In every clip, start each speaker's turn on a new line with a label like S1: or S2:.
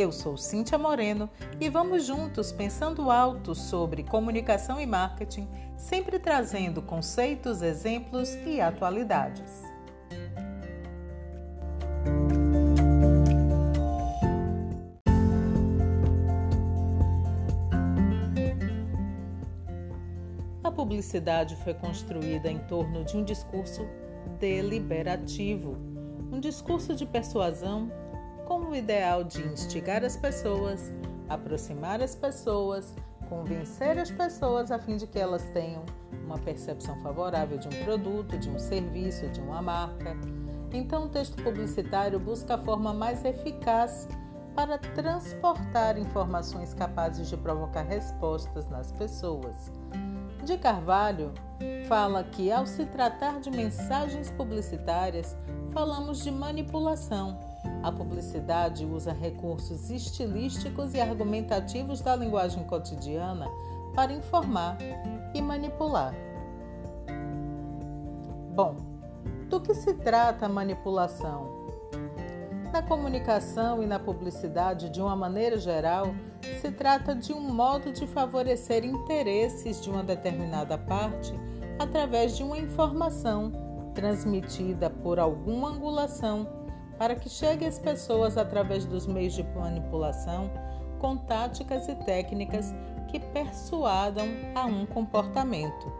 S1: Eu sou Cíntia Moreno e vamos juntos pensando alto sobre comunicação e marketing, sempre trazendo conceitos, exemplos e atualidades. A publicidade foi construída em torno de um discurso deliberativo, um discurso de persuasão com o ideal de instigar as pessoas, aproximar as pessoas, convencer as pessoas a fim de que elas tenham uma percepção favorável de um produto, de um serviço, de uma marca. Então, o texto publicitário busca a forma mais eficaz para transportar informações capazes de provocar respostas nas pessoas. De Carvalho fala que, ao se tratar de mensagens publicitárias, falamos de manipulação a publicidade usa recursos estilísticos e argumentativos da linguagem cotidiana para informar e manipular. Bom, do que se trata a manipulação? Na comunicação e na publicidade, de uma maneira geral, se trata de um modo de favorecer interesses de uma determinada parte através de uma informação transmitida por alguma angulação para que chegue às pessoas através dos meios de manipulação com táticas e técnicas que persuadam a um comportamento.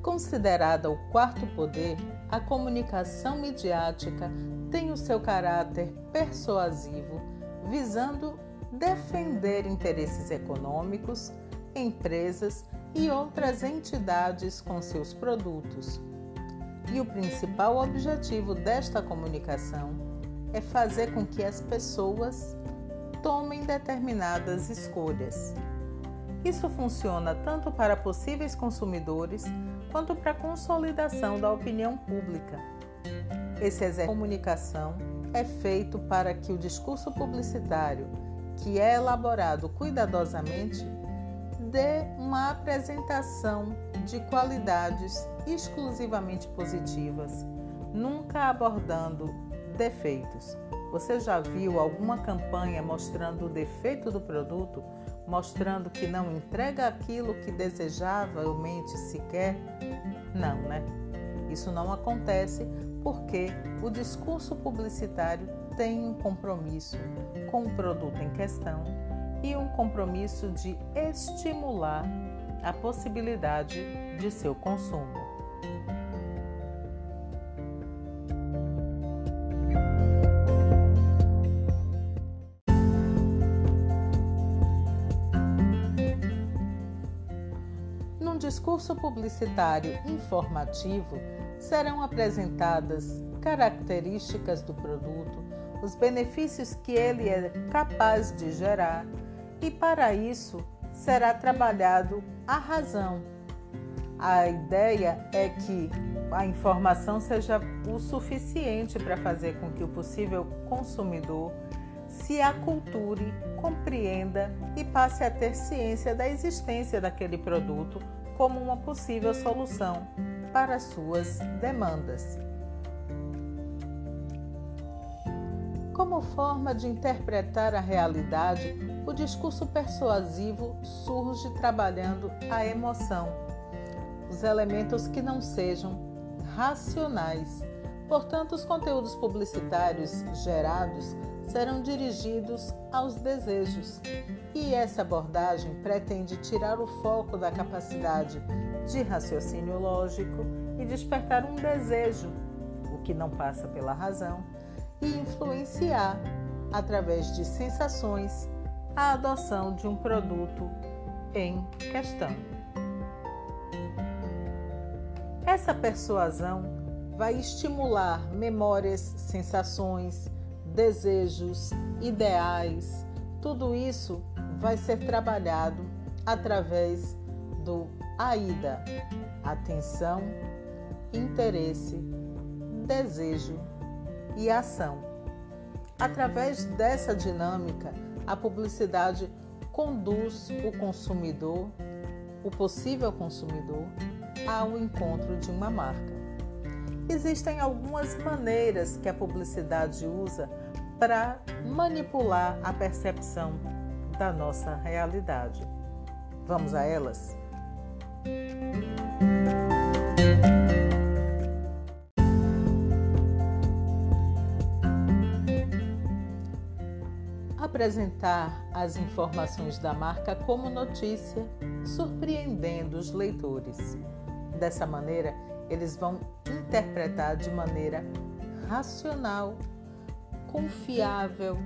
S1: Considerada o quarto poder, a comunicação midiática tem o seu caráter persuasivo, visando defender interesses econômicos, empresas e outras entidades com seus produtos. E o principal objetivo desta comunicação é fazer com que as pessoas tomem determinadas escolhas. Isso funciona tanto para possíveis consumidores quanto para a consolidação da opinião pública. Esse exercício de comunicação é feito para que o discurso publicitário que é elaborado cuidadosamente, dê uma apresentação de qualidades exclusivamente positivas, nunca abordando defeitos. Você já viu alguma campanha mostrando o defeito do produto, mostrando que não entrega aquilo que desejavelmente se quer? Não, né? Isso não acontece porque o discurso publicitário tem um compromisso com o produto em questão e um compromisso de estimular a possibilidade de seu consumo. Num discurso publicitário informativo, serão apresentadas características do produto, os benefícios que ele é capaz de gerar e, para isso, será trabalhado a razão. A ideia é que a informação seja o suficiente para fazer com que o possível consumidor se aculture, compreenda e passe a ter ciência da existência daquele produto como uma possível solução para suas demandas. Como forma de interpretar a realidade, o discurso persuasivo surge trabalhando a emoção, os elementos que não sejam racionais. Portanto, os conteúdos publicitários gerados serão dirigidos aos desejos. E essa abordagem pretende tirar o foco da capacidade de raciocínio lógico e despertar um desejo, o que não passa pela razão, e influenciar, através de sensações, a adoção de um produto em questão. Essa persuasão vai estimular memórias, sensações, desejos, ideais. Tudo isso vai ser trabalhado através do AIDA: atenção, interesse, desejo e ação. Através dessa dinâmica, a publicidade conduz o consumidor, o possível consumidor, ao encontro de uma marca. Existem algumas maneiras que a publicidade usa para manipular a percepção da nossa realidade. Vamos a elas? Apresentar as informações da marca como notícia, surpreendendo os leitores. Dessa maneira, eles vão interpretar de maneira racional, confiável,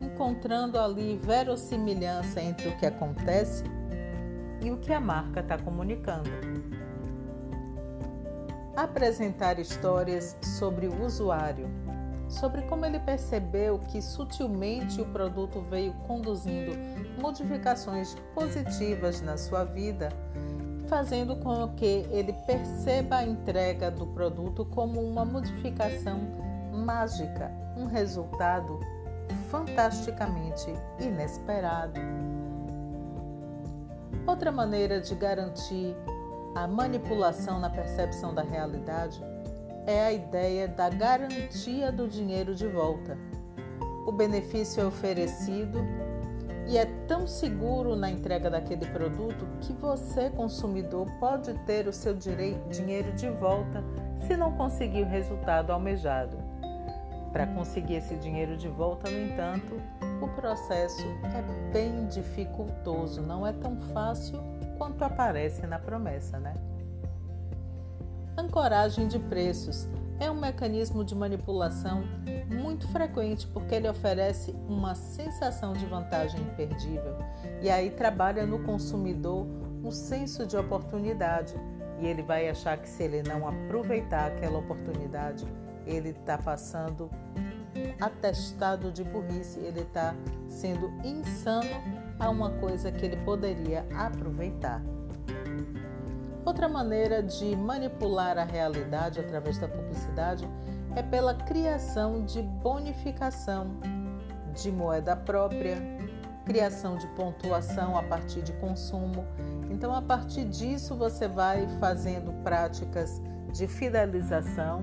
S1: encontrando ali verossimilhança entre o que acontece e o que a marca está comunicando. Apresentar histórias sobre o usuário, sobre como ele percebeu que sutilmente o produto veio conduzindo modificações positivas na sua vida, fazendo com que ele perceba a entrega do produto como uma modificação mágica, um resultado fantasticamente inesperado. Outra maneira de garantir a manipulação na percepção da realidade é a ideia da garantia do dinheiro de volta. O benefício é oferecido e é tão seguro na entrega daquele produto que você, consumidor, pode ter o seu dinheiro de volta se não conseguir o resultado almejado. Para conseguir esse dinheiro de volta, no entanto, o processo é bem dificultoso, não é tão fácil quanto aparece na promessa, né? Ancoragem de preços. É um mecanismo de manipulação muito frequente porque ele oferece uma sensação de vantagem imperdível. E aí trabalha no consumidor um senso de oportunidade. E ele vai achar que se ele não aproveitar aquela oportunidade, ele está passando atestado de burrice, ele está sendo insano a uma coisa que ele poderia aproveitar. Outra maneira de manipular a realidade através da publicidade é pela criação de bonificação de moeda própria, criação de pontuação a partir de consumo. Então, a partir disso, você vai fazendo práticas de fidelização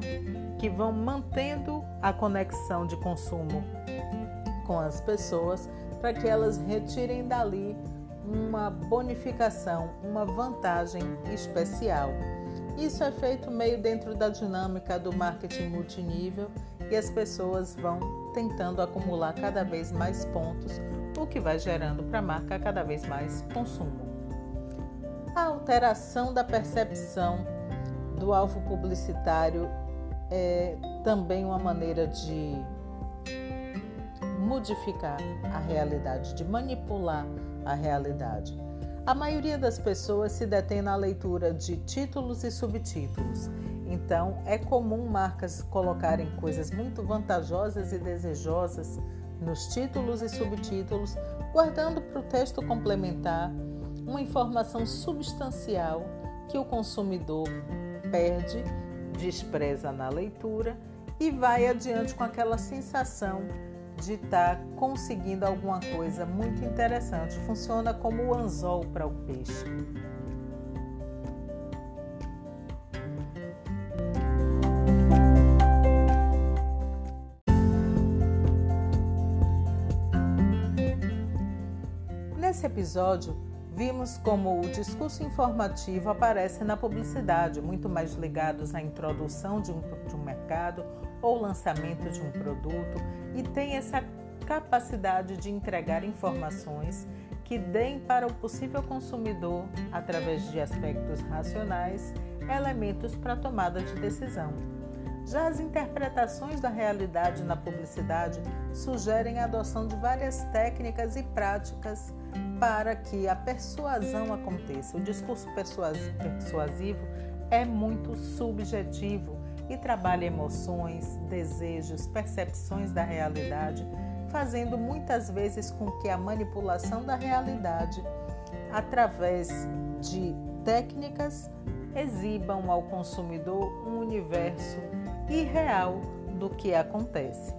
S1: que vão mantendo a conexão de consumo com as pessoas para que elas retirem dali uma bonificação, uma vantagem especial. Isso é feito meio dentro da dinâmica do marketing multinível e as pessoas vão tentando acumular cada vez mais pontos, o que vai gerando para a marca cada vez mais consumo. A alteração da percepção do alvo publicitário é também uma maneira de modificar a realidade, de manipular a realidade. A maioria das pessoas se detém na leitura de títulos e subtítulos. Então, é comum marcas colocarem coisas muito vantajosas e desejosas nos títulos e subtítulos, guardando para o texto complementar uma informação substancial que o consumidor perde, despreza na leitura e vai adiante com aquela sensação de estar tá conseguindo alguma coisa muito interessante. Funciona como o anzol para o peixe. Nesse episódio, vimos como o discurso informativo aparece na publicidade, muito mais ligados à introdução de um, de um mercado ou lançamento de um produto e tem essa capacidade de entregar informações que deem para o possível consumidor, através de aspectos racionais, elementos para tomada de decisão. Já as interpretações da realidade na publicidade sugerem a adoção de várias técnicas e práticas para que a persuasão aconteça. O discurso persuasivo é muito subjetivo e trabalha emoções, desejos, percepções da realidade, fazendo muitas vezes com que a manipulação da realidade, através de técnicas, exibam ao consumidor um universo irreal do que acontece.